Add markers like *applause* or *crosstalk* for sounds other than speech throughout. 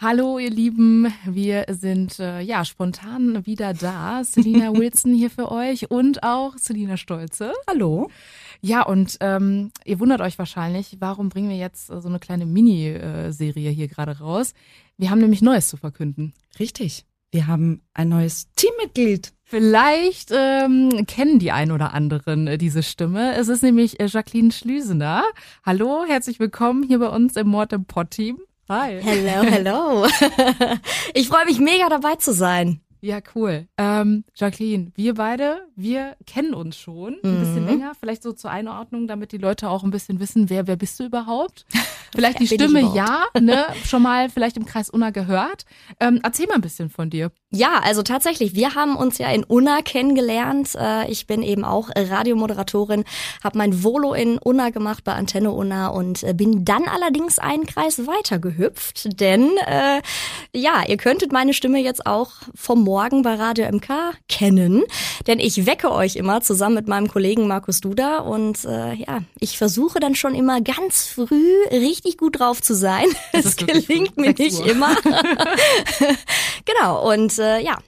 Hallo, ihr Lieben. Wir sind äh, ja spontan wieder da. Selina *laughs* Wilson hier für euch und auch Selina Stolze. Hallo. Ja, und ähm, ihr wundert euch wahrscheinlich, warum bringen wir jetzt äh, so eine kleine Mini-Serie hier gerade raus? Wir haben nämlich Neues zu verkünden. Richtig. Wir haben ein neues Teammitglied. Vielleicht ähm, kennen die ein oder anderen äh, diese Stimme. Es ist nämlich äh, Jacqueline Schlüsener. Hallo, herzlich willkommen hier bei uns im Mord im Pod-Team. Hi. Hello, hello. *laughs* ich freue mich mega dabei zu sein. Ja, cool. Ähm, Jacqueline, wir beide, wir kennen uns schon ein mhm. bisschen länger. Vielleicht so zur Einordnung, damit die Leute auch ein bisschen wissen, wer, wer bist du überhaupt? *laughs* Vielleicht die Stimme, ja, ne, schon mal vielleicht im Kreis Unna gehört. Ähm, erzähl mal ein bisschen von dir. Ja, also tatsächlich, wir haben uns ja in Unna kennengelernt. Äh, ich bin eben auch Radiomoderatorin, habe mein Volo in Unna gemacht bei Antenne Unna und äh, bin dann allerdings einen Kreis weiter gehüpft, denn äh, ja, ihr könntet meine Stimme jetzt auch vom Morgen bei Radio MK kennen, denn ich wecke euch immer zusammen mit meinem Kollegen Markus Duda und äh, ja, ich versuche dann schon immer ganz früh richtig gut drauf zu sein. *laughs* Es gelingt mir nicht immer. *laughs* *laughs* genau und äh, ja,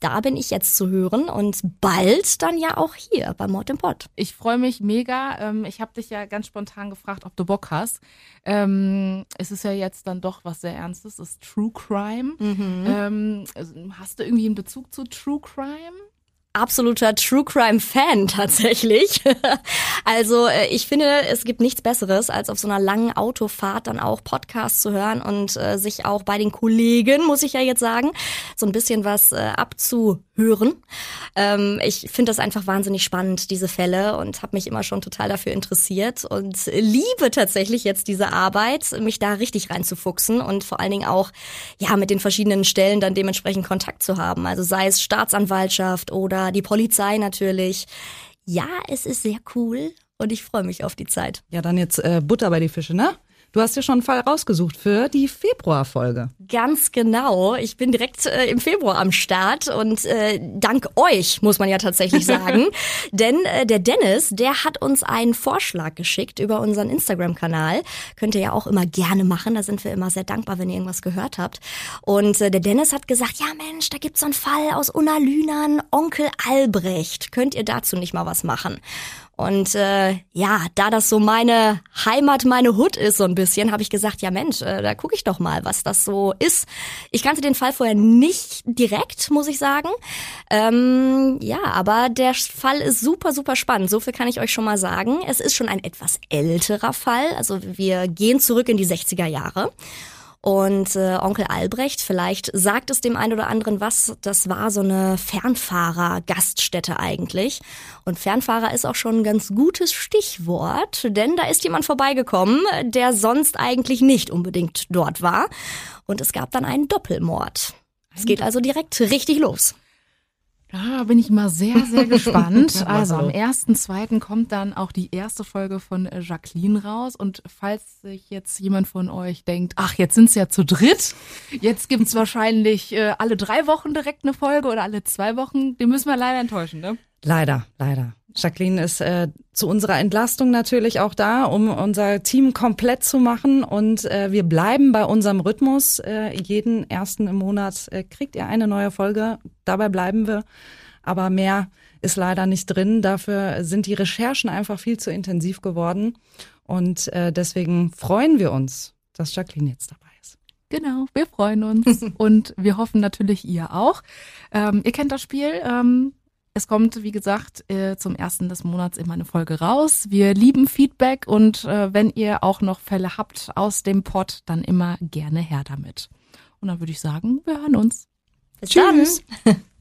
da bin ich jetzt zu hören und bald dann ja auch hier bei Mord im Pod. Ich freue mich mega. Ähm, ich habe dich ja ganz spontan gefragt, ob du Bock hast. Ähm, es ist ja jetzt dann doch was sehr Ernstes, es ist True Crime. Mhm. Ähm, also, hast du irgendwie einen Bezug zu True Crime? Absoluter True Crime Fan tatsächlich. *laughs* also äh, ich finde, es gibt nichts Besseres, als auf so einer langen Autofahrt dann auch Podcasts zu hören und äh, sich auch bei den Kollegen, muss ich ja jetzt sagen, so ein bisschen was äh, abzuhören. Ähm, ich finde das einfach wahnsinnig spannend, diese Fälle, und habe mich immer schon total dafür interessiert und liebe tatsächlich jetzt diese Arbeit, mich da richtig reinzufuchsen und vor allen Dingen auch ja mit den verschiedenen Stellen dann dementsprechend Kontakt zu haben. Also sei es Staatsanwaltschaft oder die Polizei natürlich. Ja, es ist sehr cool und ich freue mich auf die Zeit. Ja, dann jetzt äh, Butter bei die Fische, ne? Du hast ja schon einen Fall rausgesucht für die Februarfolge. Ganz genau. Ich bin direkt äh, im Februar am Start und äh, dank euch, muss man ja tatsächlich *laughs* sagen. Denn äh, der Dennis, der hat uns einen Vorschlag geschickt über unseren Instagram-Kanal. Könnt ihr ja auch immer gerne machen. Da sind wir immer sehr dankbar, wenn ihr irgendwas gehört habt. Und äh, der Dennis hat gesagt, ja Mensch, da gibt's so einen Fall aus Unalünern, Onkel Albrecht. Könnt ihr dazu nicht mal was machen? Und äh, ja, da das so meine Heimat, meine Hut ist so ein bisschen, habe ich gesagt, ja Mensch, äh, da gucke ich doch mal, was das so ist. Ich kannte den Fall vorher nicht direkt, muss ich sagen. Ähm, ja, aber der Fall ist super, super spannend. So viel kann ich euch schon mal sagen. Es ist schon ein etwas älterer Fall. Also wir gehen zurück in die 60er Jahre. Und äh, Onkel Albrecht, vielleicht sagt es dem einen oder anderen was, das war so eine Fernfahrer-Gaststätte eigentlich. Und Fernfahrer ist auch schon ein ganz gutes Stichwort, denn da ist jemand vorbeigekommen, der sonst eigentlich nicht unbedingt dort war. Und es gab dann einen Doppelmord. Es geht also direkt richtig los. Da bin ich mal sehr, sehr *laughs* gespannt. also am 1.2. kommt dann auch die erste Folge von äh, Jacqueline raus. Und falls sich jetzt jemand von euch denkt, ach, jetzt sind's ja zu dritt, jetzt gibt's wahrscheinlich äh, alle drei Wochen direkt eine Folge oder alle zwei Wochen, den müssen wir leider enttäuschen, ne? Leider, leider. Jacqueline ist äh, zu unserer Entlastung natürlich auch da, um unser Team komplett zu machen. Und äh, wir bleiben bei unserem Rhythmus. Äh, jeden ersten im Monat äh, kriegt ihr eine neue Folge. Dabei bleiben wir. Aber mehr ist leider nicht drin. Dafür sind die Recherchen einfach viel zu intensiv geworden. Und äh, deswegen freuen wir uns, dass Jacqueline jetzt dabei ist. Genau, wir freuen uns *laughs* und wir hoffen natürlich ihr auch. Ähm, ihr kennt das Spiel. Ähm, es kommt, wie gesagt, äh, zum ersten des Monats immer eine Folge raus. Wir lieben Feedback und äh, wenn ihr auch noch Fälle habt aus dem Pod, dann immer gerne her damit. Und dann würde ich sagen, wir hören uns. Bis Tschüss. Dann. *laughs*